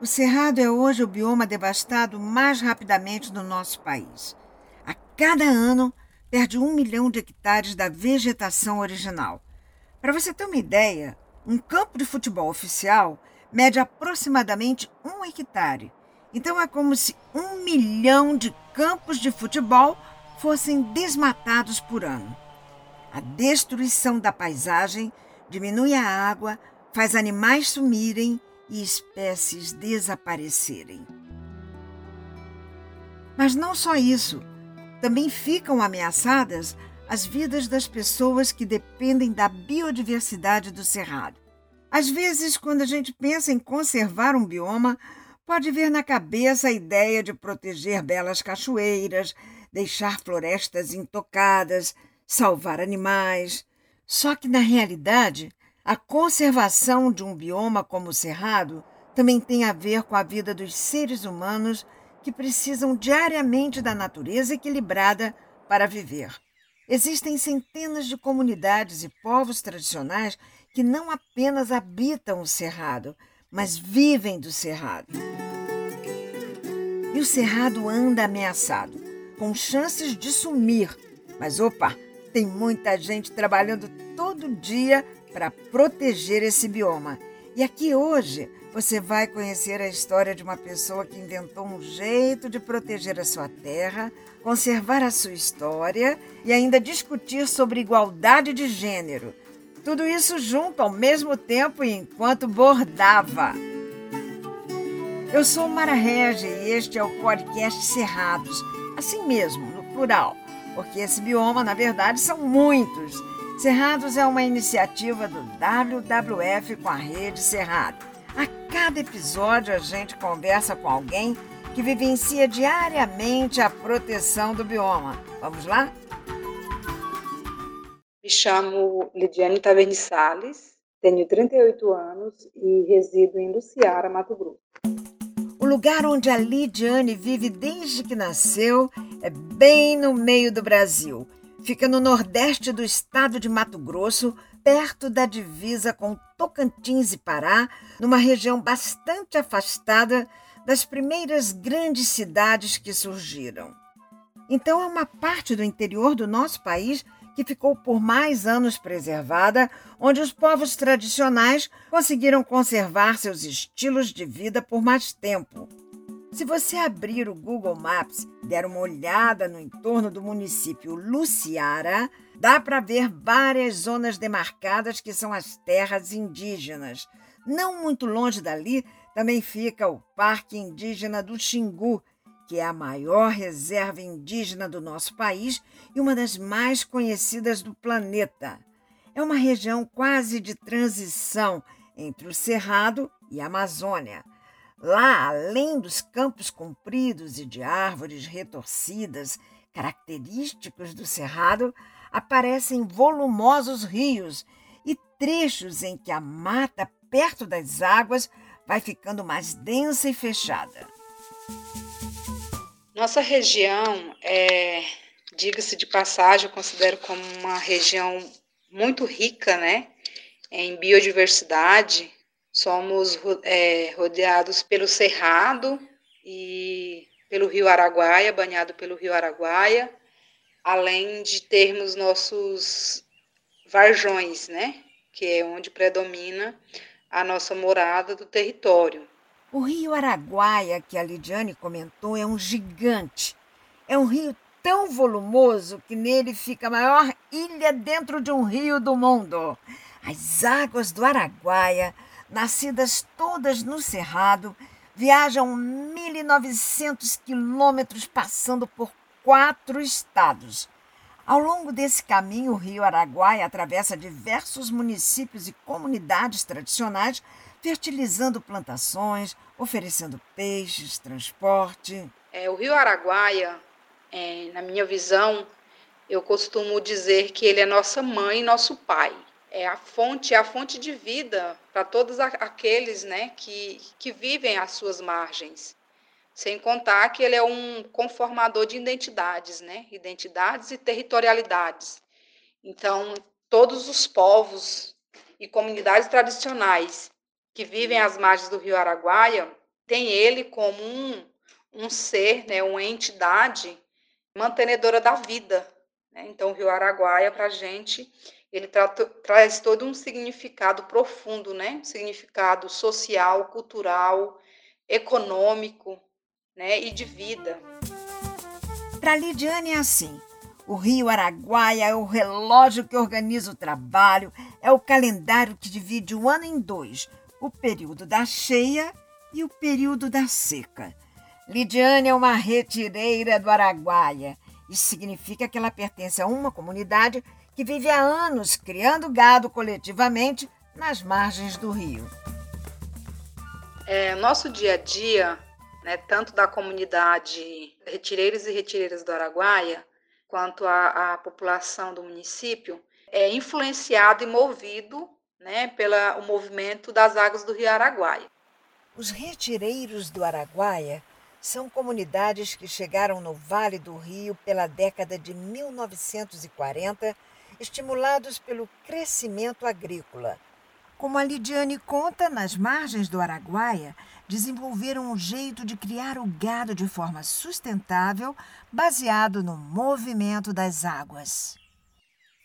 O cerrado é hoje o bioma devastado mais rapidamente no nosso país. A cada ano, perde um milhão de hectares da vegetação original. Para você ter uma ideia, um campo de futebol oficial mede aproximadamente um hectare. Então é como se um milhão de campos de futebol fossem desmatados por ano. A destruição da paisagem diminui a água, faz animais sumirem e espécies desaparecerem. Mas não só isso, também ficam ameaçadas as vidas das pessoas que dependem da biodiversidade do cerrado. Às vezes, quando a gente pensa em conservar um bioma, pode vir na cabeça a ideia de proteger belas cachoeiras, deixar florestas intocadas, salvar animais. Só que, na realidade, a conservação de um bioma como o Cerrado também tem a ver com a vida dos seres humanos que precisam diariamente da natureza equilibrada para viver. Existem centenas de comunidades e povos tradicionais que não apenas habitam o Cerrado, mas vivem do Cerrado. E o Cerrado anda ameaçado, com chances de sumir. Mas opa, tem muita gente trabalhando todo dia para proteger esse bioma. E aqui hoje você vai conhecer a história de uma pessoa que inventou um jeito de proteger a sua terra, conservar a sua história e ainda discutir sobre igualdade de gênero. Tudo isso junto ao mesmo tempo e enquanto bordava. Eu sou Mara Regi e este é o podcast Cerrados, assim mesmo, no plural, porque esse bioma, na verdade, são muitos Cerrados é uma iniciativa do WWF com a Rede Cerrado. A cada episódio a gente conversa com alguém que vivencia diariamente a proteção do bioma. Vamos lá? Me chamo Lidiane Taverni Salles, tenho 38 anos e resido em Luciara, Mato Grosso. O lugar onde a Lidiane vive desde que nasceu é bem no meio do Brasil Fica no nordeste do estado de Mato Grosso, perto da divisa com Tocantins e Pará, numa região bastante afastada das primeiras grandes cidades que surgiram. Então, é uma parte do interior do nosso país que ficou por mais anos preservada, onde os povos tradicionais conseguiram conservar seus estilos de vida por mais tempo. Se você abrir o Google Maps der uma olhada no entorno do município Luciara, dá para ver várias zonas demarcadas que são as terras indígenas. Não muito longe dali também fica o Parque Indígena do Xingu, que é a maior reserva indígena do nosso país e uma das mais conhecidas do planeta. É uma região quase de transição entre o Cerrado e a Amazônia. Lá, além dos campos compridos e de árvores retorcidas, característicos do cerrado, aparecem volumosos rios e trechos em que a mata perto das águas vai ficando mais densa e fechada. Nossa região é, diga-se de passagem, eu considero como uma região muito rica, né, em biodiversidade, Somos é, rodeados pelo Cerrado e pelo Rio Araguaia, banhado pelo Rio Araguaia, além de termos nossos varjões, né? Que é onde predomina a nossa morada do território. O Rio Araguaia, que a Lidiane comentou, é um gigante. É um rio tão volumoso que nele fica a maior ilha dentro de um rio do mundo. As águas do Araguaia nascidas todas no Cerrado, viajam 1.900 quilômetros passando por quatro estados. Ao longo desse caminho, o rio Araguaia atravessa diversos municípios e comunidades tradicionais, fertilizando plantações, oferecendo peixes, transporte. É, o rio Araguaia, é, na minha visão, eu costumo dizer que ele é nossa mãe e nosso pai é a fonte, é a fonte de vida para todos aqueles né, que, que vivem às suas margens. Sem contar que ele é um conformador de identidades, né? identidades e territorialidades. Então, todos os povos e comunidades tradicionais que vivem às margens do rio Araguaia tem ele como um, um ser, né, uma entidade mantenedora da vida. Né? Então, o Rio Araguaia, para a gente, ele tra traz todo um significado profundo, né? significado social, cultural, econômico né? e de vida. Para Lidiane é assim. O Rio Araguaia é o relógio que organiza o trabalho, é o calendário que divide o ano em dois: o período da cheia e o período da seca. Lidiane é uma retireira do Araguaia. Isso significa que ela pertence a uma comunidade que vive há anos criando gado coletivamente nas margens do rio. É, nosso dia a dia, né, tanto da comunidade retireiros e retireiras do Araguaia, quanto a, a população do município, é influenciado e movido né, pelo movimento das águas do Rio Araguaia. Os retireiros do Araguaia são comunidades que chegaram no Vale do Rio pela década de 1940, estimulados pelo crescimento agrícola. Como a Lidiane conta, nas margens do Araguaia, desenvolveram um jeito de criar o gado de forma sustentável, baseado no movimento das águas.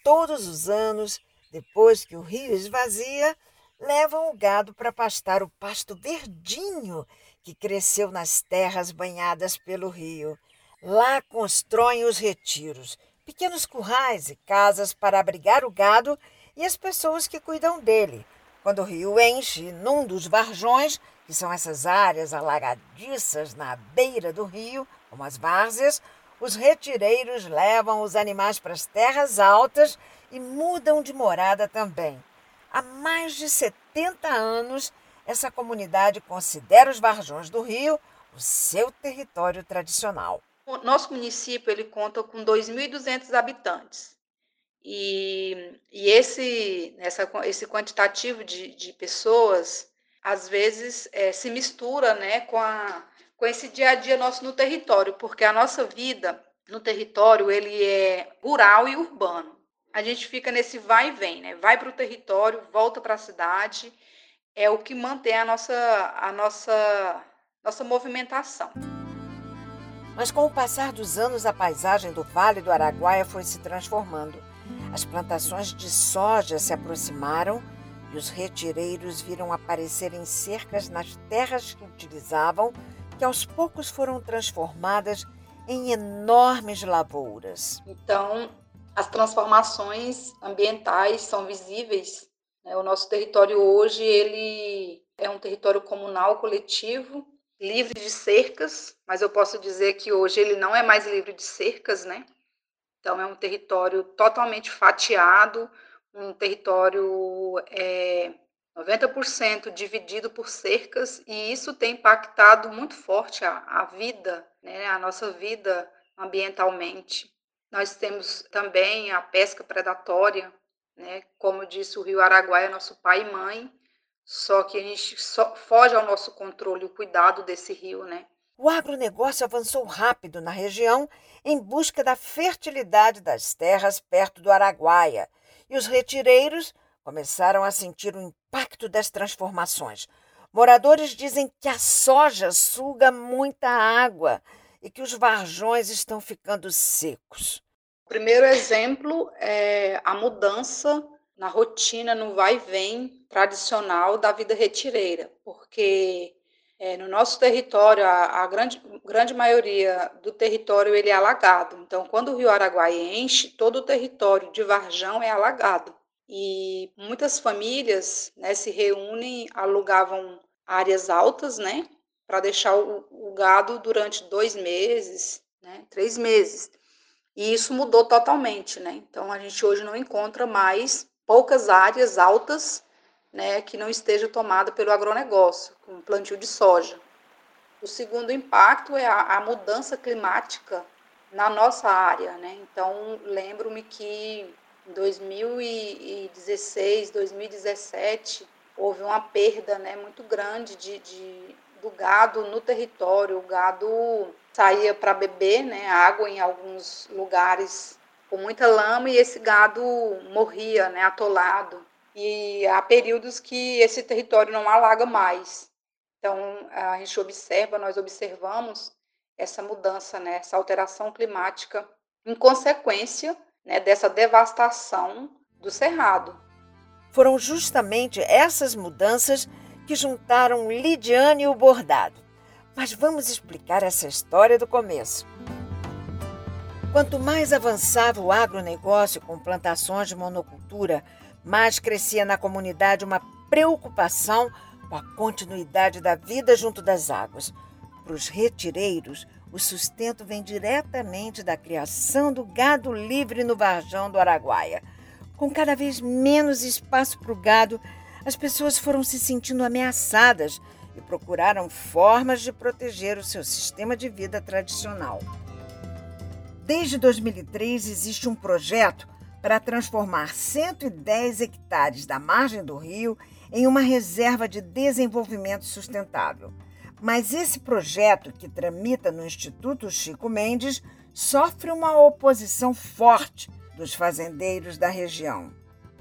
Todos os anos, depois que o rio esvazia, levam o gado para pastar o pasto verdinho que cresceu nas terras banhadas pelo rio. Lá constroem os retiros, pequenos currais e casas para abrigar o gado e as pessoas que cuidam dele. Quando o rio enche num dos varjões, que são essas áreas alagadiças na beira do rio, como as várzeas, os retireiros levam os animais para as terras altas e mudam de morada também. Há mais de 70 anos, essa comunidade considera os Varjões do Rio o seu território tradicional. Nosso município ele conta com 2.200 habitantes. E, e esse, essa, esse quantitativo de, de pessoas, às vezes, é, se mistura né, com, a, com esse dia a dia nosso no território, porque a nossa vida no território ele é rural e urbano a gente fica nesse vai e vem, né? Vai para o território, volta para a cidade, é o que mantém a nossa, a nossa, nossa movimentação. Mas com o passar dos anos, a paisagem do Vale do Araguaia foi se transformando. As plantações de soja se aproximaram e os retireiros viram aparecer em cercas nas terras que utilizavam, que aos poucos foram transformadas em enormes lavouras. Então, as transformações ambientais são visíveis. Né? O nosso território hoje ele é um território comunal coletivo, livre de cercas, mas eu posso dizer que hoje ele não é mais livre de cercas, né? Então é um território totalmente fatiado, um território é, 90% dividido por cercas, e isso tem impactado muito forte a, a vida, né, a nossa vida ambientalmente. Nós temos também a pesca predatória, né? Como disse o Rio Araguaia, é nosso pai e mãe, só que a gente só foge ao nosso controle, o cuidado desse rio, né? O agronegócio avançou rápido na região em busca da fertilidade das terras perto do Araguaia, e os retireiros começaram a sentir o impacto das transformações. Moradores dizem que a soja suga muita água e que os varjões estão ficando secos. O primeiro exemplo é a mudança na rotina, no vai e vem tradicional da vida retireira, porque é, no nosso território, a, a, grande, grande maioria do território ele é alagado. Então, quando o rio Araguaia enche, todo o território de Varjão é alagado. E muitas famílias né, se reúnem, alugavam áreas altas, né, para deixar o, o, gado durante dois meses, né, três meses. E isso mudou totalmente, né? Então a gente hoje não encontra mais poucas áreas altas, né, que não esteja tomada pelo agronegócio, com plantio de soja. O segundo impacto é a, a mudança climática na nossa área, né? Então lembro-me que em 2016, 2017 houve uma perda, né, muito grande de, de do gado no território. O gado saía para beber né, água em alguns lugares com muita lama e esse gado morria, né, atolado. E há períodos que esse território não alaga mais. Então, a gente observa, nós observamos essa mudança, né, essa alteração climática em consequência né, dessa devastação do cerrado. Foram justamente essas mudanças que juntaram Lidiane e o bordado. Mas vamos explicar essa história do começo. Quanto mais avançava o agronegócio com plantações de monocultura, mais crescia na comunidade uma preocupação com a continuidade da vida junto das águas. Para os retireiros, o sustento vem diretamente da criação do gado livre no Varjão do Araguaia. Com cada vez menos espaço para o gado, as pessoas foram se sentindo ameaçadas e procuraram formas de proteger o seu sistema de vida tradicional. Desde 2003 existe um projeto para transformar 110 hectares da margem do rio em uma reserva de desenvolvimento sustentável. Mas esse projeto, que tramita no Instituto Chico Mendes, sofre uma oposição forte dos fazendeiros da região.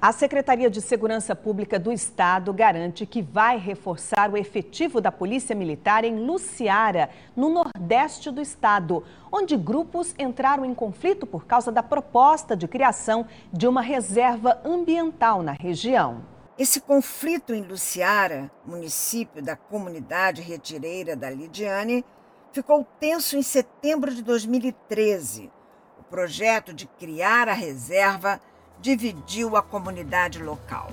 A Secretaria de Segurança Pública do Estado garante que vai reforçar o efetivo da Polícia Militar em Luciara, no nordeste do estado, onde grupos entraram em conflito por causa da proposta de criação de uma reserva ambiental na região. Esse conflito em Luciara, município da comunidade retireira da Lidiane, ficou tenso em setembro de 2013. O projeto de criar a reserva dividiu a comunidade local.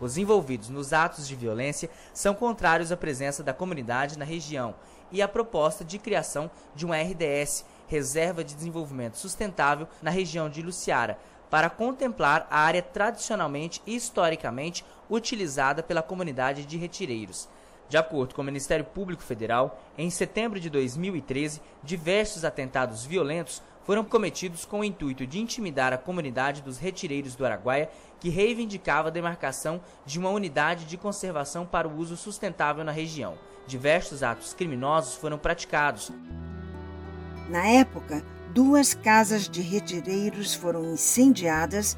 Os envolvidos nos atos de violência são contrários à presença da comunidade na região e à proposta de criação de uma RDS, Reserva de Desenvolvimento Sustentável, na região de Luciara, para contemplar a área tradicionalmente e historicamente utilizada pela comunidade de retireiros. De acordo com o Ministério Público Federal, em setembro de 2013, diversos atentados violentos foram cometidos com o intuito de intimidar a comunidade dos retireiros do Araguaia, que reivindicava a demarcação de uma unidade de conservação para o uso sustentável na região. Diversos atos criminosos foram praticados. Na época, duas casas de retireiros foram incendiadas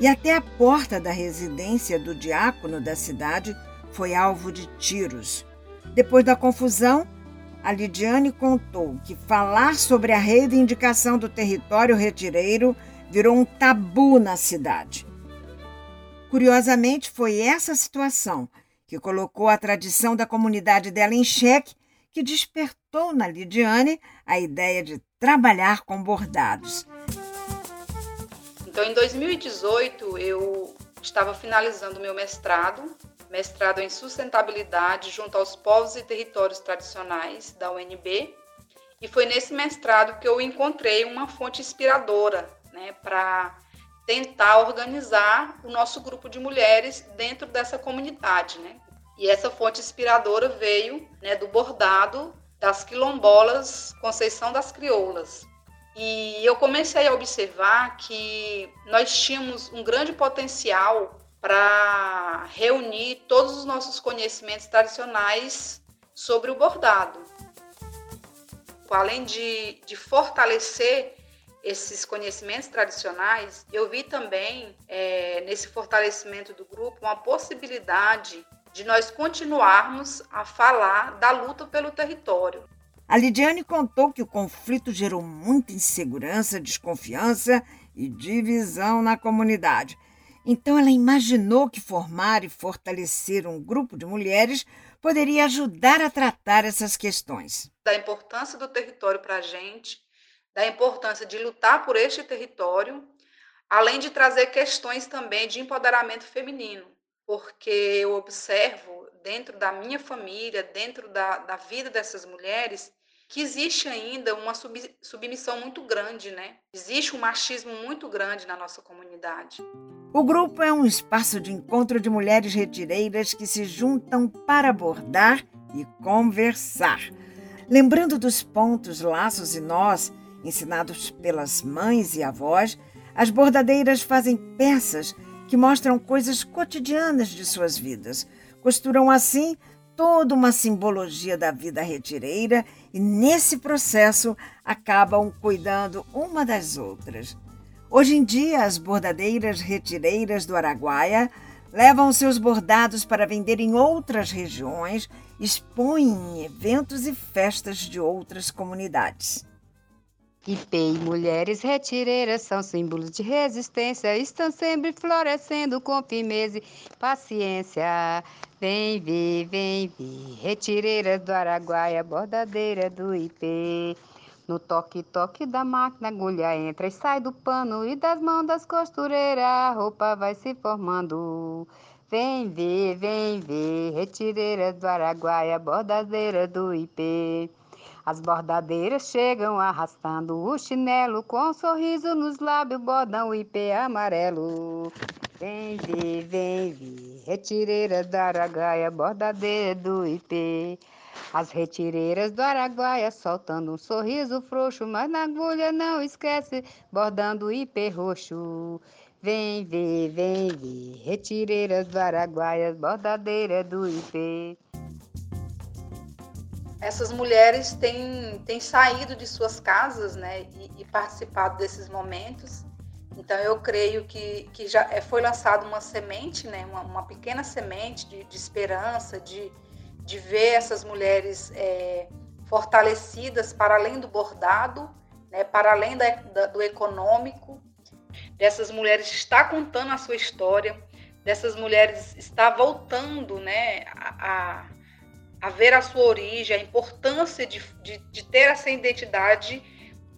e até a porta da residência do diácono da cidade foi alvo de tiros. Depois da confusão, a Lidiane contou que falar sobre a reivindicação do território retireiro virou um tabu na cidade. Curiosamente, foi essa situação que colocou a tradição da comunidade dela em xeque que despertou na Lidiane a ideia de trabalhar com bordados. Então, em 2018, eu estava finalizando meu mestrado, mestrado em sustentabilidade junto aos povos e territórios tradicionais da UNB, e foi nesse mestrado que eu encontrei uma fonte inspiradora, né, para tentar organizar o nosso grupo de mulheres dentro dessa comunidade, né? E essa fonte inspiradora veio né, do bordado das quilombolas Conceição das Crioulas. E eu comecei a observar que nós tínhamos um grande potencial para reunir todos os nossos conhecimentos tradicionais sobre o bordado. Além de, de fortalecer esses conhecimentos tradicionais, eu vi também é, nesse fortalecimento do grupo uma possibilidade de nós continuarmos a falar da luta pelo território. A Lidiane contou que o conflito gerou muita insegurança, desconfiança e divisão na comunidade. Então ela imaginou que formar e fortalecer um grupo de mulheres poderia ajudar a tratar essas questões. Da importância do território para a gente, da importância de lutar por este território, além de trazer questões também de empoderamento feminino porque eu observo dentro da minha família, dentro da, da vida dessas mulheres, que existe ainda uma sub, submissão muito grande, né? Existe um machismo muito grande na nossa comunidade. O grupo é um espaço de encontro de mulheres retireiras que se juntam para abordar e conversar. Lembrando dos pontos, laços e nós ensinados pelas mães e avós, as bordadeiras fazem peças que mostram coisas cotidianas de suas vidas. Costuram assim toda uma simbologia da vida retireira e, nesse processo, acabam cuidando uma das outras. Hoje em dia, as bordadeiras retireiras do Araguaia levam seus bordados para vender em outras regiões, expõem em eventos e festas de outras comunidades. IP e mulheres retireiras são símbolos de resistência, estão sempre florescendo com firmeza e paciência. Vem ver, vem ver, retireiras do Araguaia, bordadeira do IP. No toque-toque da máquina, agulha entra e sai do pano, e das mãos das costureiras a roupa vai se formando. Vem ver, vem ver, retireiras do Araguaia, bordadeira do IP. As bordadeiras chegam arrastando o chinelo, com um sorriso nos lábios, bordão IP amarelo. Vem ver, vem ver, retireira do Araguaia, bordadeira do IP. As retireiras do Araguaia soltando um sorriso frouxo, mas na agulha não esquece, bordando o IP roxo. Vem ver, vem ver, retireiras do Araguaia, bordadeira do IP essas mulheres têm, têm saído de suas casas né, e, e participado desses momentos. Então, eu creio que, que já é, foi lançada uma semente, né, uma, uma pequena semente de, de, esperança, de, de ver essas mulheres é, fortalecidas para além do bordado, né, para além da, da, do econômico. Dessas mulheres está contando a sua história, dessas mulheres está voltando né, a, a a ver a sua origem, a importância de, de, de ter essa identidade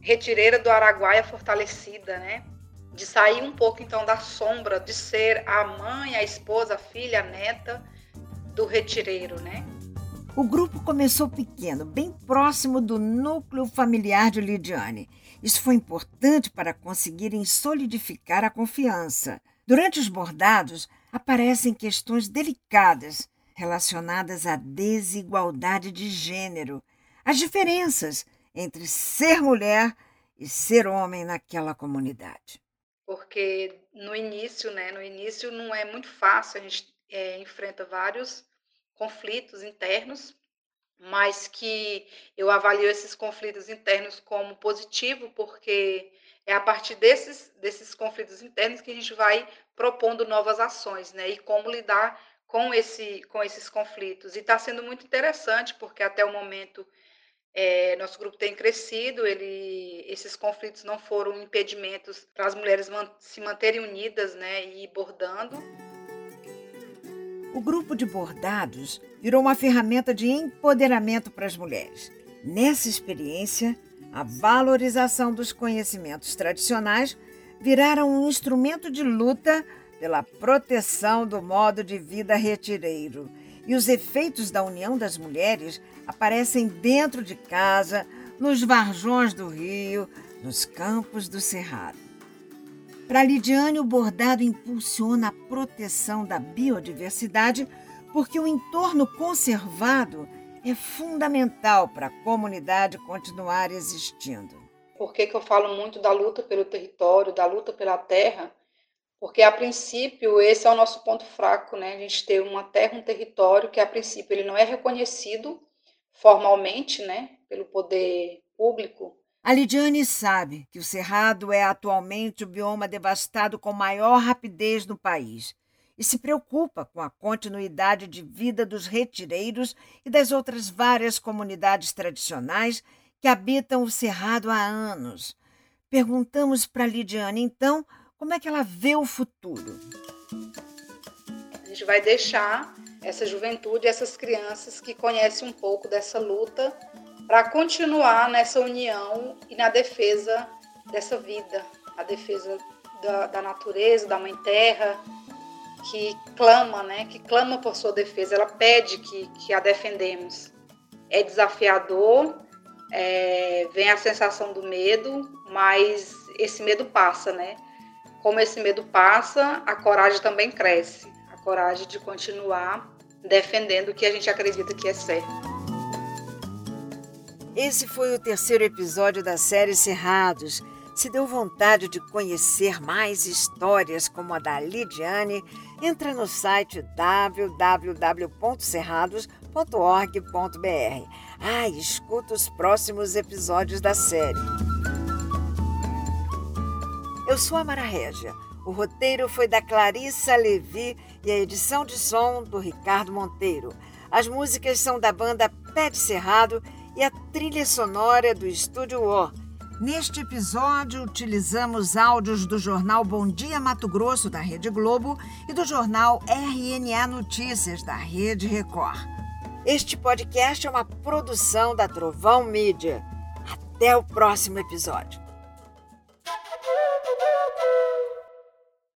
retireira do Araguaia fortalecida, né? De sair um pouco então da sombra, de ser a mãe, a esposa, a filha, a neta do retireiro, né? O grupo começou pequeno, bem próximo do núcleo familiar de Lidiane. Isso foi importante para conseguirem solidificar a confiança. Durante os bordados, aparecem questões delicadas relacionadas à desigualdade de gênero, as diferenças entre ser mulher e ser homem naquela comunidade. Porque no início, né, no início não é muito fácil, a gente é, enfrenta vários conflitos internos, mas que eu avalio esses conflitos internos como positivo, porque é a partir desses, desses conflitos internos que a gente vai propondo novas ações, né? E como lidar com, esse, com esses conflitos. E está sendo muito interessante, porque até o momento é, nosso grupo tem crescido, ele, esses conflitos não foram impedimentos para as mulheres man, se manterem unidas né, e bordando. O grupo de bordados virou uma ferramenta de empoderamento para as mulheres. Nessa experiência, a valorização dos conhecimentos tradicionais viraram um instrumento de luta pela proteção do modo de vida retireiro. E os efeitos da união das mulheres aparecem dentro de casa, nos varjões do rio, nos campos do cerrado. Para Lidiane, o bordado impulsiona a proteção da biodiversidade porque o entorno conservado é fundamental para a comunidade continuar existindo. Por que, que eu falo muito da luta pelo território, da luta pela terra? Porque, a princípio, esse é o nosso ponto fraco, né? A gente ter uma terra, um território que, a princípio, ele não é reconhecido formalmente, né, pelo poder público. A Lidiane sabe que o Cerrado é atualmente o bioma devastado com maior rapidez no país e se preocupa com a continuidade de vida dos retireiros e das outras várias comunidades tradicionais que habitam o Cerrado há anos. Perguntamos para Lidiane, então, como é que ela vê o futuro? A gente vai deixar essa juventude, essas crianças que conhecem um pouco dessa luta, para continuar nessa união e na defesa dessa vida, a defesa da, da, natureza, da mãe terra, que clama, né? Que clama por sua defesa, ela pede que, que a defendemos. É desafiador, é, vem a sensação do medo, mas esse medo passa, né? como esse medo passa, a coragem também cresce. A coragem de continuar defendendo o que a gente acredita que é certo. Esse foi o terceiro episódio da série Cerrados. Se deu vontade de conhecer mais histórias como a da Lidiane, entra no site www.cerrados.org.br. Ah, escuta os próximos episódios da série. Eu sou a Mara Régia. O roteiro foi da Clarissa Levi e a edição de som do Ricardo Monteiro. As músicas são da banda Pé de Cerrado e a trilha sonora do Estúdio O. Neste episódio, utilizamos áudios do jornal Bom Dia Mato Grosso, da Rede Globo, e do jornal RNA Notícias, da Rede Record. Este podcast é uma produção da Trovão Mídia. Até o próximo episódio.